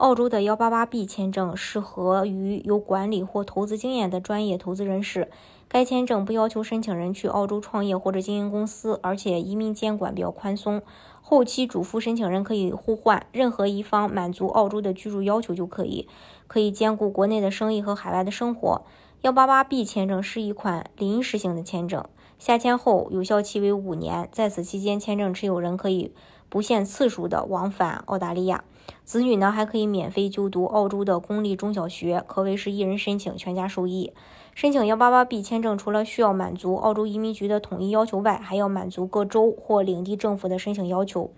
澳洲的幺八八 B 签证适合于有管理或投资经验的专业投资人士。该签证不要求申请人去澳洲创业或者经营公司，而且移民监管比较宽松。后期主夫申请人可以互换，任何一方满足澳洲的居住要求就可以，可以兼顾国内的生意和海外的生活。幺八八 B 签证是一款临时性的签证，下签后有效期为五年，在此期间，签证持有人可以不限次数的往返澳大利亚。子女呢还可以免费就读澳洲的公立中小学，可谓是一人申请全家受益。申请幺八八 B 签证，除了需要满足澳洲移民局的统一要求外，还要满足各州或领地政府的申请要求。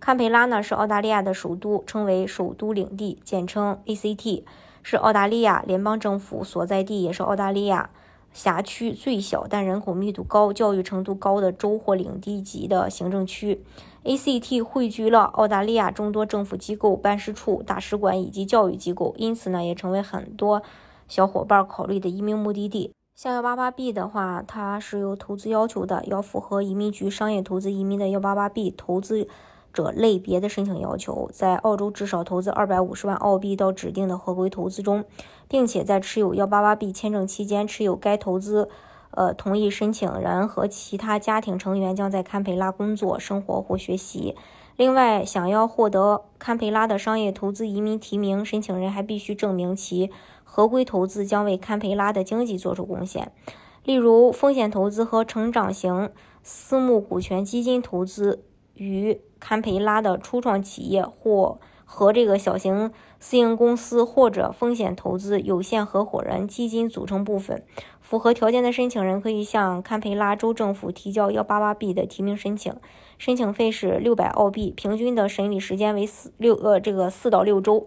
堪培拉呢是澳大利亚的首都，称为首都领地，简称 ACT，是澳大利亚联邦政府所在地，也是澳大利亚。辖区最小但人口密度高、教育程度高的州或领地级的行政区，ACT 汇聚了澳大利亚众多政府机构、办事处、大使馆以及教育机构，因此呢，也成为很多小伙伴考虑的移民目的地。像幺八八 B 的话，它是有投资要求的，要符合移民局商业投资移民的幺八八 B 投资。者类别的申请要求，在澳洲至少投资二百五十万澳币到指定的合规投资中，并且在持有幺八八 B 签证期间持有该投资，呃，同意申请人和其他家庭成员将在堪培拉工作、生活或学习。另外，想要获得堪培拉的商业投资移民提名，申请人还必须证明其合规投资将为堪培拉的经济做出贡献，例如风险投资和成长型私募股权基金投资。与堪培拉的初创企业或和这个小型私营公司或者风险投资有限合伙人基金组成部分，符合条件的申请人可以向堪培拉州政府提交幺八八 B 的提名申请，申请费是六百澳币，平均的审理时间为四六呃这个四到六周。